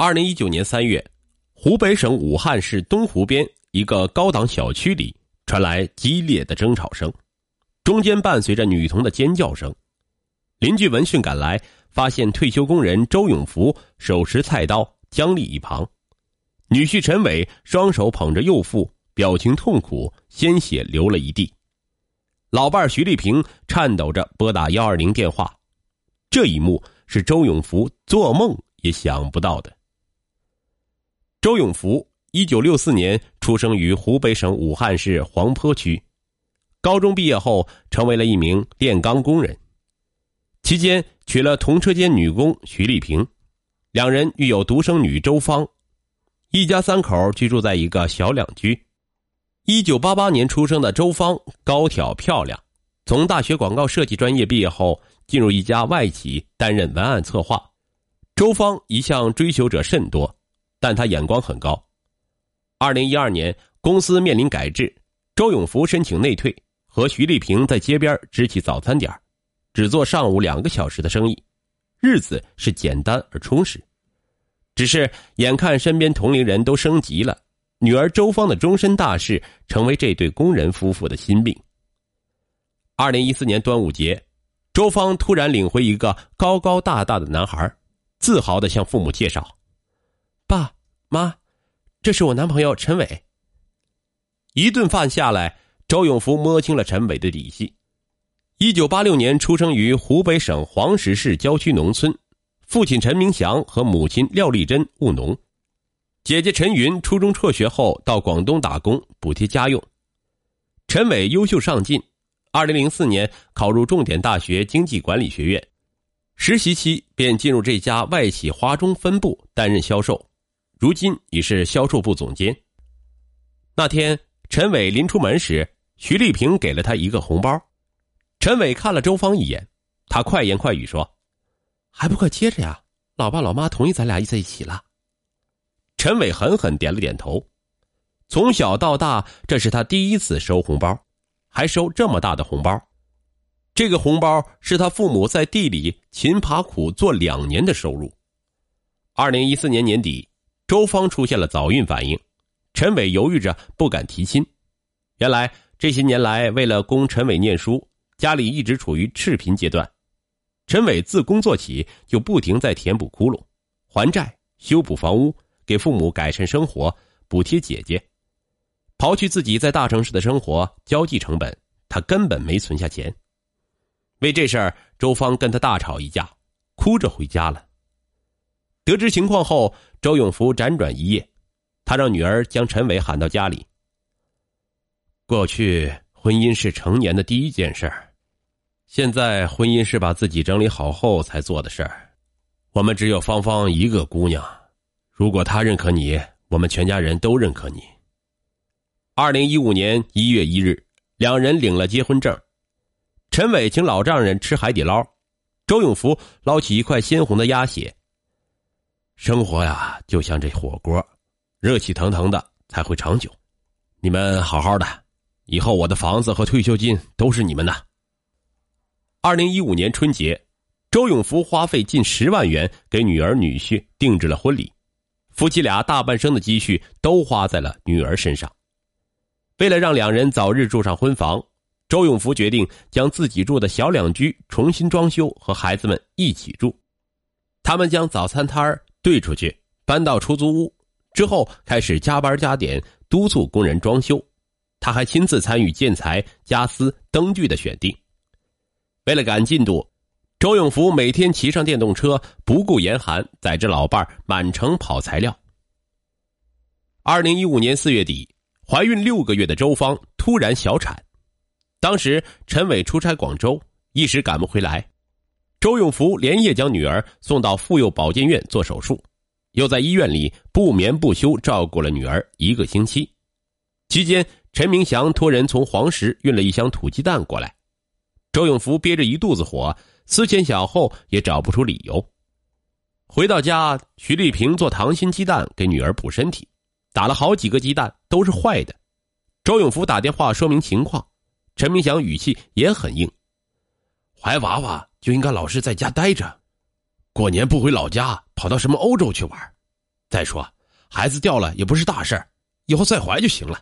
二零一九年三月，湖北省武汉市东湖边一个高档小区里传来激烈的争吵声，中间伴随着女童的尖叫声。邻居闻讯赶来，发现退休工人周永福手持菜刀僵立一旁，女婿陈伟双手捧着右腹，表情痛苦，鲜血流了一地。老伴徐丽萍颤抖着拨打幺二零电话，这一幕是周永福做梦也想不到的。周永福，一九六四年出生于湖北省武汉市黄陂区，高中毕业后成为了一名炼钢工人，期间娶了同车间女工徐丽萍，两人育有独生女周芳，一家三口居住在一个小两居。一九八八年出生的周芳高挑漂亮，从大学广告设计专业毕业后，进入一家外企担任文案策划。周芳一向追求者甚多。但他眼光很高。二零一二年，公司面临改制，周永福申请内退，和徐丽萍在街边支起早餐点，只做上午两个小时的生意，日子是简单而充实。只是眼看身边同龄人都升级了，女儿周芳的终身大事成为这对工人夫妇的心病。二零一四年端午节，周芳突然领回一个高高大大的男孩，自豪的向父母介绍。爸妈，这是我男朋友陈伟。一顿饭下来，周永福摸清了陈伟的底细。一九八六年出生于湖北省黄石市郊区农村，父亲陈明祥和母亲廖丽珍务农，姐姐陈云初中辍学后到广东打工补贴家用。陈伟优秀上进，二零零四年考入重点大学经济管理学院，实习期便进入这家外企华中分部担任销售。如今已是销售部总监。那天，陈伟临出门时，徐丽萍给了他一个红包。陈伟看了周芳一眼，他快言快语说：“还不快接着呀！老爸老妈同意咱俩在一起了。”陈伟狠狠点了点头。从小到大，这是他第一次收红包，还收这么大的红包。这个红包是他父母在地里勤爬苦做两年的收入。二零一四年年底。周芳出现了早孕反应，陈伟犹豫着不敢提亲。原来这些年来，为了供陈伟念书，家里一直处于赤贫阶段。陈伟自工作起就不停在填补窟窿、还债、修补房屋，给父母改善生活，补贴姐姐。刨去自己在大城市的生活交际成本，他根本没存下钱。为这事儿，周芳跟他大吵一架，哭着回家了。得知情况后，周永福辗转一夜，他让女儿将陈伟喊到家里。过去婚姻是成年的第一件事儿现在婚姻是把自己整理好后才做的事儿。我们只有芳芳一个姑娘，如果她认可你，我们全家人都认可你。二零一五年一月一日，两人领了结婚证。陈伟请老丈人吃海底捞，周永福捞起一块鲜红的鸭血。生活呀，就像这火锅，热气腾腾的才会长久。你们好好的，以后我的房子和退休金都是你们的。二零一五年春节，周永福花费近十万元给女儿女婿定制了婚礼，夫妻俩大半生的积蓄都花在了女儿身上。为了让两人早日住上婚房，周永福决定将自己住的小两居重新装修，和孩子们一起住。他们将早餐摊儿。兑出去，搬到出租屋之后，开始加班加点督促工人装修。他还亲自参与建材、家私、灯具的选定。为了赶进度，周永福每天骑上电动车，不顾严寒，载着老伴满城跑材料。二零一五年四月底，怀孕六个月的周芳突然小产，当时陈伟出差广州，一时赶不回来。周永福连夜将女儿送到妇幼保健院做手术，又在医院里不眠不休照顾了女儿一个星期。期间，陈明祥托人从黄石运了一箱土鸡蛋过来。周永福憋着一肚子火，思前想后也找不出理由。回到家，徐丽萍做糖心鸡蛋给女儿补身体，打了好几个鸡蛋都是坏的。周永福打电话说明情况，陈明祥语气也很硬：“怀娃娃。”就应该老实在家待着，过年不回老家，跑到什么欧洲去玩？再说，孩子掉了也不是大事以后再怀就行了。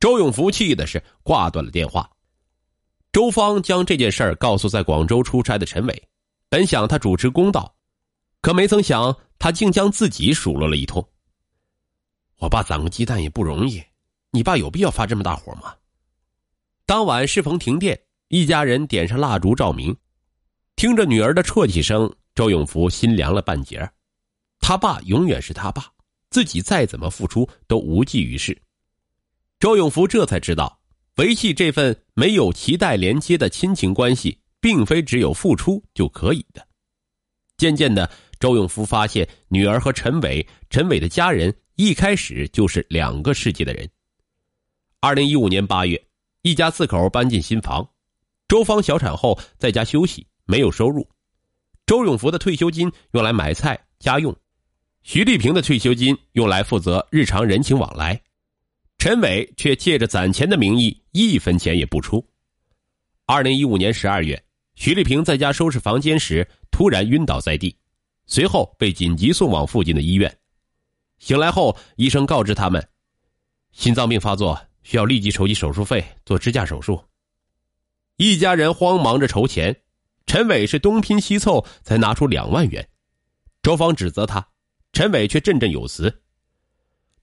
周永福气的是挂断了电话。周芳将这件事儿告诉在广州出差的陈伟，本想他主持公道，可没曾想他竟将自己数落了一通。我爸攒个鸡蛋也不容易，你爸有必要发这么大火吗？当晚适逢停电，一家人点上蜡烛照明，听着女儿的啜泣声，周永福心凉了半截。他爸永远是他爸，自己再怎么付出都无济于事。周永福这才知道，维系这份没有脐带连接的亲情关系，并非只有付出就可以的。渐渐的，周永福发现女儿和陈伟、陈伟的家人一开始就是两个世界的人。二零一五年八月，一家四口搬进新房，周芳小产后在家休息，没有收入。周永福的退休金用来买菜家用，徐丽萍的退休金用来负责日常人情往来。陈伟却借着攒钱的名义，一分钱也不出。二零一五年十二月，徐丽萍在家收拾房间时突然晕倒在地，随后被紧急送往附近的医院。醒来后，医生告知他们，心脏病发作，需要立即筹集手术费做支架手术。一家人慌忙着筹钱，陈伟是东拼西凑才拿出两万元。周芳指责他，陈伟却振振有词：“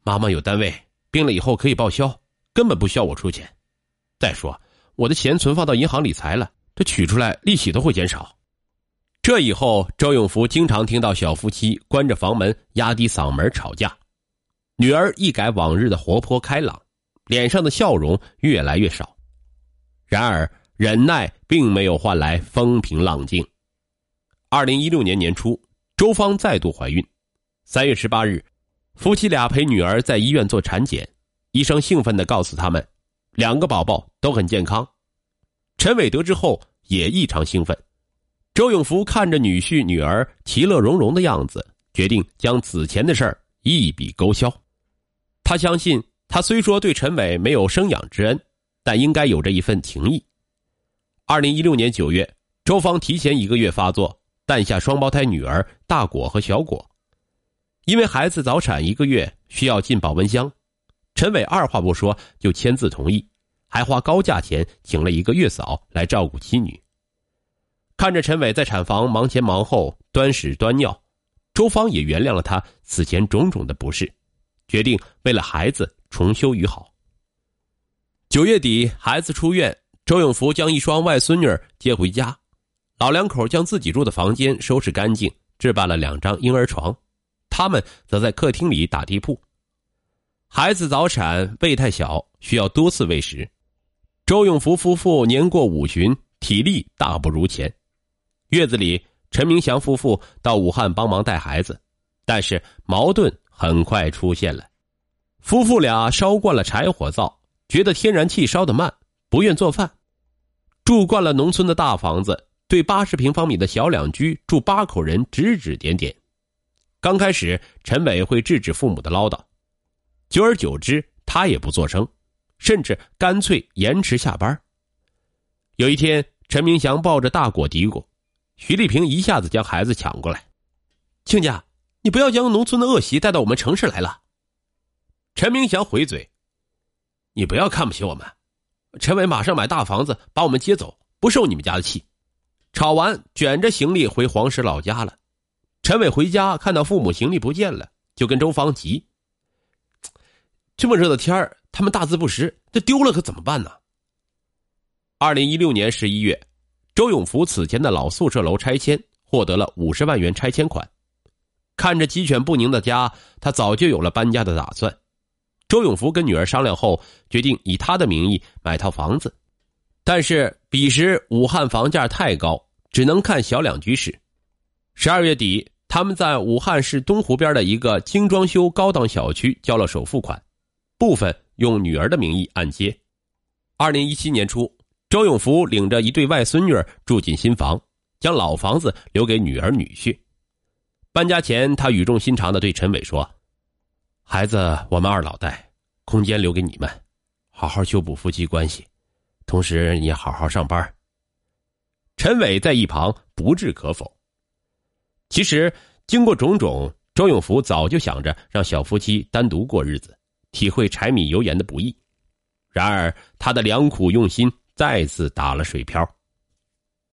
妈妈有单位。”病了以后可以报销，根本不需要我出钱。再说，我的钱存放到银行理财了，这取出来利息都会减少。这以后，周永福经常听到小夫妻关着房门、压低嗓门吵架。女儿一改往日的活泼开朗，脸上的笑容越来越少。然而，忍耐并没有换来风平浪静。二零一六年年初，周芳再度怀孕。三月十八日。夫妻俩陪女儿在医院做产检，医生兴奋地告诉他们，两个宝宝都很健康。陈伟得知后也异常兴奋。周永福看着女婿女儿其乐融融的样子，决定将此前的事儿一笔勾销。他相信，他虽说对陈伟没有生养之恩，但应该有着一份情谊。二零一六年九月，周芳提前一个月发作，诞下双胞胎女儿大果和小果。因为孩子早产一个月需要进保温箱，陈伟二话不说就签字同意，还花高价钱请了一个月嫂来照顾妻女。看着陈伟在产房忙前忙后端屎端尿，周芳也原谅了他此前种种的不是，决定为了孩子重修于好。九月底，孩子出院，周永福将一双外孙女接回家，老两口将自己住的房间收拾干净，置办了两张婴儿床。他们则在客厅里打地铺。孩子早产，胃太小，需要多次喂食。周永福夫妇年过五旬，体力大不如前。月子里，陈明祥夫妇到武汉帮忙带孩子，但是矛盾很快出现了。夫妇俩烧惯了柴火灶，觉得天然气烧得慢，不愿做饭。住惯了农村的大房子，对八十平方米的小两居住八口人指指点点。刚开始，陈伟会制止父母的唠叨，久而久之，他也不作声，甚至干脆延迟下班。有一天，陈明祥抱着大果嘀咕，徐丽萍一下子将孩子抢过来：“亲家，你不要将农村的恶习带到我们城市来了。”陈明祥回嘴：“你不要看不起我们，陈伟马上买大房子把我们接走，不受你们家的气。”吵完，卷着行李回黄石老家了。陈伟回家看到父母行李不见了，就跟周芳急。这么热的天儿，他们大字不识，这丢了可怎么办呢？二零一六年十一月，周永福此前的老宿舍楼拆迁，获得了五十万元拆迁款。看着鸡犬不宁的家，他早就有了搬家的打算。周永福跟女儿商量后，决定以他的名义买套房子，但是彼时武汉房价太高，只能看小两居室。十二月底。他们在武汉市东湖边的一个精装修高档小区交了首付款，部分用女儿的名义按揭。二零一七年初，周永福领着一对外孙女住进新房，将老房子留给女儿女婿。搬家前，他语重心长的对陈伟说：“孩子，我们二老带，空间留给你们，好好修补夫妻关系，同时你也好好上班。”陈伟在一旁不置可否。其实，经过种种，周永福早就想着让小夫妻单独过日子，体会柴米油盐的不易。然而，他的良苦用心再次打了水漂。